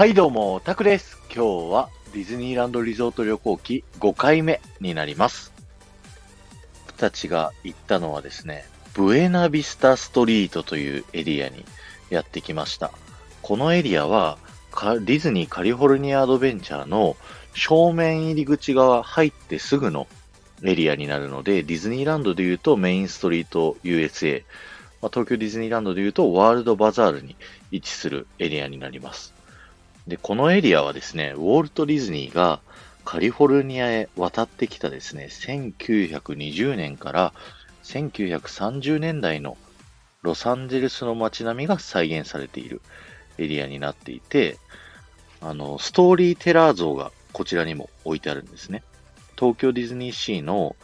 はいどうも、タクです。今日はディズニーランドリゾート旅行記5回目になります。僕たちが行ったのはですね、ブエナビスタストリートというエリアにやってきました。このエリアはディズニーカリフォルニアアドベンチャーの正面入り口側入ってすぐのエリアになるので、ディズニーランドで言うとメインストリート USA、ま、東京ディズニーランドで言うとワールドバザールに位置するエリアになります。で、このエリアはですね、ウォルト・ディズニーがカリフォルニアへ渡ってきたですね、1920年から1930年代のロサンゼルスの街並みが再現されているエリアになっていて、あの、ストーリーテラー像がこちらにも置いてあるんですね。東京ディズニーシーの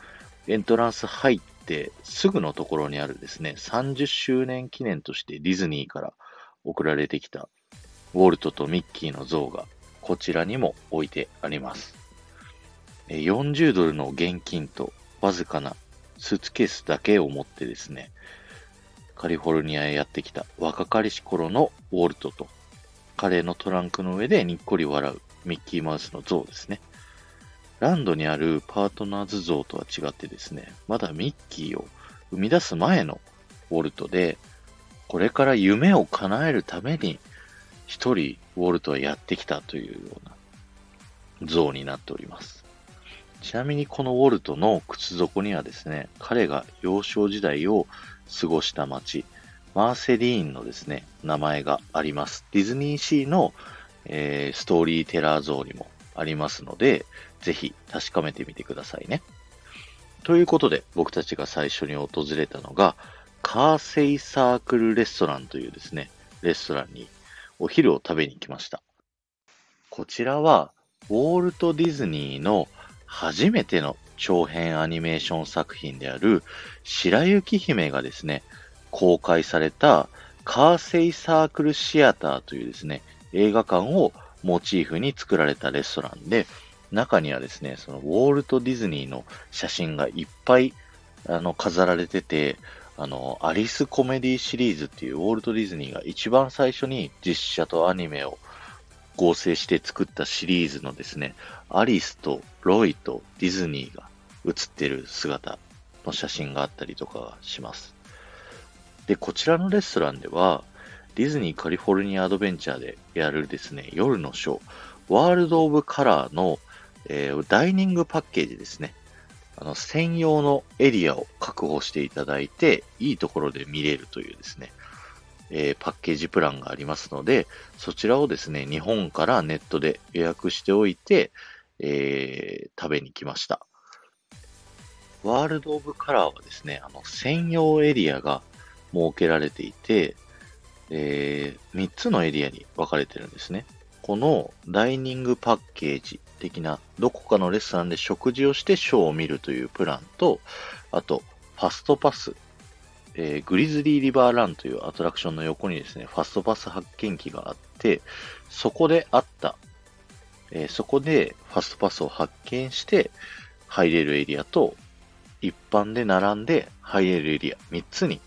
エントランス入ってすぐのところにあるですね、30周年記念としてディズニーから送られてきたウォルトとミッキーの像がこちらにも置いてあります。40ドルの現金とわずかなスーツケースだけを持ってですね、カリフォルニアへやってきた若かりし頃のウォルトと彼のトランクの上でにっこり笑うミッキーマウスの像ですね。ランドにあるパートナーズ像とは違ってですね、まだミッキーを生み出す前のウォルトで、これから夢を叶えるために一人ウォルトはやってきたというような像になっております。ちなみにこのウォルトの靴底にはですね、彼が幼少時代を過ごした街、マーセリーンのですね、名前があります。ディズニーシーの、えーストーリーテラー像にもありますので、ぜひ確かめてみてくださいね。ということで、僕たちが最初に訪れたのが、カーセイサークルレストランというですね、レストランにお昼を食べに行きました。こちらは、ウォルト・ディズニーの初めての長編アニメーション作品である白雪姫がですね、公開されたカーセイサークルシアターというですね、映画館をモチーフに作られたレストランで、中にはですね、そのウォルト・ディズニーの写真がいっぱいあの飾られてて、あの、アリスコメディシリーズっていうウォルト・ディズニーが一番最初に実写とアニメを合成して作ったシリーズのですね、アリスとロイとディズニーが写ってる姿の写真があったりとかします。で、こちらのレストランでは、ディズニーカリフォルニアアドベンチャーでやるですね、夜のショー、ワールド・オブ・カラーの、えーダイニングパッケージですね。あの、専用のエリアを確保していただいて、いいところで見れるというですね、えーパッケージプランがありますので、そちらをですね、日本からネットで予約しておいて、えー食べに来ました。ワールド・オブ・カラーはですね、あの、専用エリアが設けられていて、え3つのエリアに分かれてるんですね。このダイニングパッケージ的な、どこかのレストランで食事をしてショーを見るというプランと、あと、ファストパス、えーグリズリーリバーランというアトラクションの横にですね、ファストパス発見機があって、そこであった、えーそこでファストパスを発見して入れるエリアと、一般で並んで入れるエリア3つに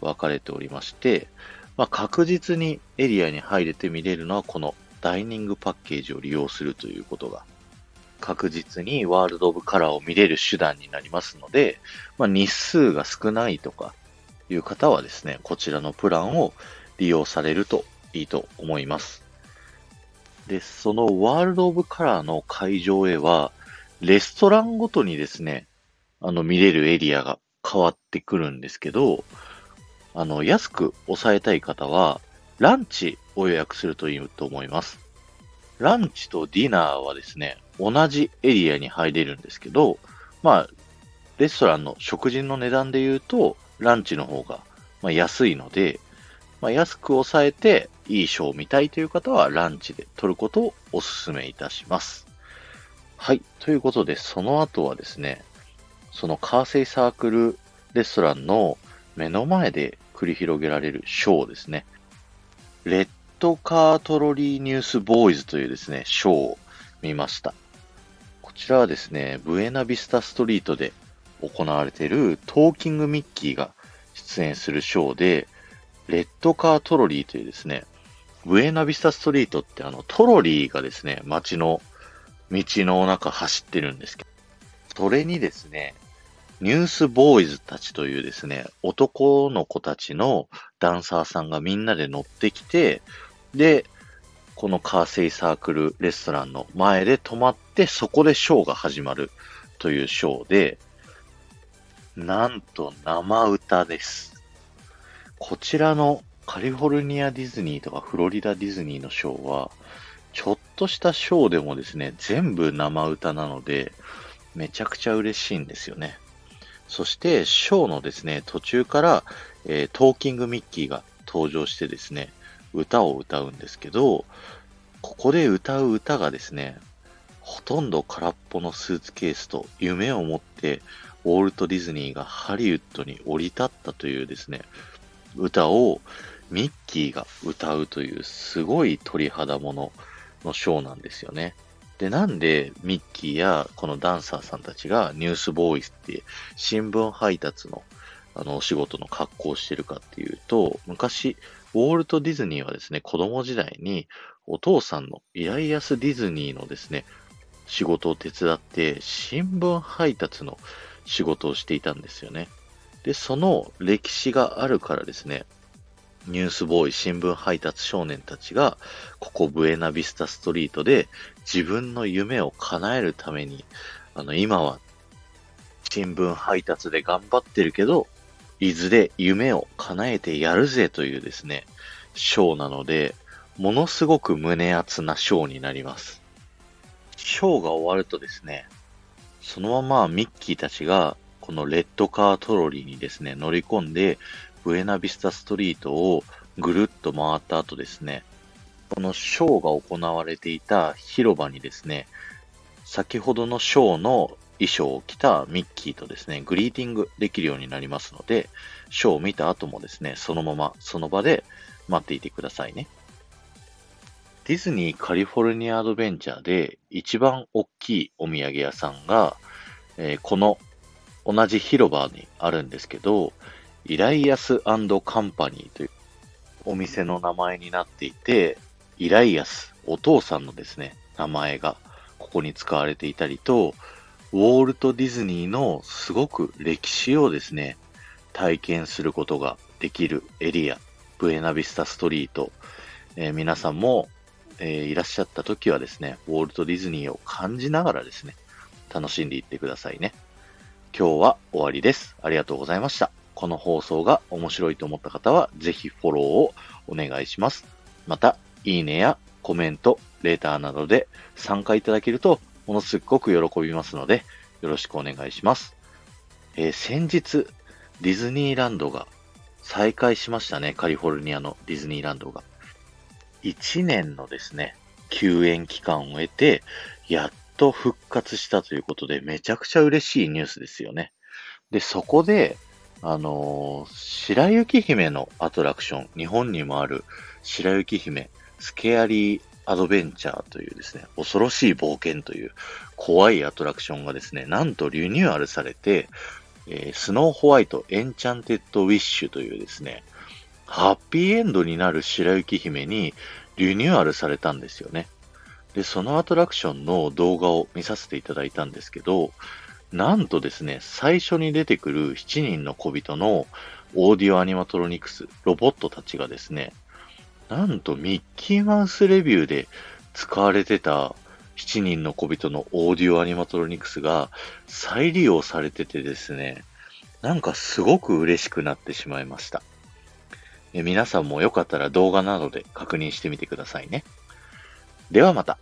分かれておりまして、まあ、確実にエリアに入れて見れるのはこのダイニングパッケージを利用するということが確実にワールド・オブ・カラーを見れる手段になりますので、まあ、日数が少ないとかいう方はですね、こちらのプランを利用されるといいと思います。で、そのワールド・オブ・カラーの会場へは、レストランごとにですね、あの見れるエリアが変わってくるんですけど、あの、安く抑えたい方は、ランチを予約するといいと思います。ランチとディナーはですね、同じエリアに入れるんですけど、まあ、レストランの食事の値段で言うと、ランチの方が、ま、安いので、まあ、安く抑えていいショーを見たいという方はランチで取ることをお勧めいたします。はい。ということで、その後はですね、そのカーセイサークルレストランの目の前で繰り広げられるショーですね。レッドカートロリーニュースボーイズというですね、ショーを見ました。こちらはですね、ブエナビスタストリートで行われているトーキングミッキーが出演するショーで、レッドカートロリーというですね、ブエナビスタストリートってあの、トロリーがですね、街の道の中走ってるんですけど、それにですね、ニュースボーイズたちというですね、男の子たちのダンサーさんがみんなで乗ってきて、で、このカーセイサークルレストランの前で止まって、そこでショーが始まるというショーで、なんと生歌です。こちらのカリフォルニアディズニーとかフロリダディズニーのショーは、ちょっとしたショーでもですね、全部生歌なので、めちゃくちゃ嬉しいんですよね。そして、ショーのですね、途中から、えー、トーキングミッキーが登場してですね、歌を歌うんですけど、ここで歌う歌がですね、ほとんど空っぽのスーツケースと夢を持ってウォルト・ディズニーがハリウッドに降り立ったというですね、歌をミッキーが歌うというすごい鳥肌もののショーなんですよね。で、なんでミッキーやこのダンサーさんたちがニュースボーイスって新聞配達のあのお仕事の格好をしてるかっていうと、昔、ウォルト・ディズニーはですね、子供時代にお父さんのイライアス・ディズニーのですね、仕事を手伝って新聞配達の仕事をしていたんですよね。で、その歴史があるからですね、ニュースボーイ新聞配達少年たちが、ここブエナビスタストリートで自分の夢を叶えるために、あの、今は新聞配達で頑張ってるけど、いずれ夢を叶えてやるぜというですね、ショーなので、ものすごく胸熱なショーになります。ショーが終わるとですね、そのままミッキーたちがこのレッドカートロリーにですね、乗り込んで、ブエナビスタストリートをぐるっと回った後ですね、このショーが行われていた広場にですね、先ほどのショーの衣装を着たミッキーとですね、グリーティングできるようになりますので、ショーを見た後もですね、そのままその場で待っていてくださいね。ディズニーカリフォルニアアドベンチャーで一番大きいお土産屋さんが、えー、この同じ広場にあるんですけど、イライアスカンパニーというお店の名前になっていて、イライアス、お父さんのですね、名前がここに使われていたりと、ウォルト・ディズニーのすごく歴史をですね、体験することができるエリア、ブエナビスタストリート、えー、皆さんも、えー、いらっしゃった時はですね、ウォルト・ディズニーを感じながらですね、楽しんでいってくださいね。今日は終わりです。ありがとうございました。この放送が面白いと思った方は、ぜひフォローをお願いします。また、いいねやコメント、レーターなどで参加いただけるとものすごく喜びますので、よろしくお願いします。えー、先日、ディズニーランドが再開しましたね。カリフォルニアのディズニーランドが。1年のですね、休園期間を得て、やっと復活したということで、めちゃくちゃ嬉しいニュースですよね。で、そこで、あのー、白雪姫のアトラクション、日本にもある白雪姫 Scary Adventure というですね、恐ろしい冒険という怖いアトラクションがですね、なんとリニューアルされて、えー、 Snow White Enchanted Wish というですね、ハッピーエンドになる白雪姫にリニューアルされたんですよね。で、そのアトラクションの動画を見させていただいたんですけど、なんとですね、最初に出てくる7人の小人のオーディオアニマトロニクス、ロボットたちがですね、なんとミッキーマウスレビューで使われてた7人の小人のオーディオアニマトロニクスが再利用されててですね、なんかすごく嬉しくなってしまいました。皆さんもよかったら動画などで確認してみてくださいね。ではまた。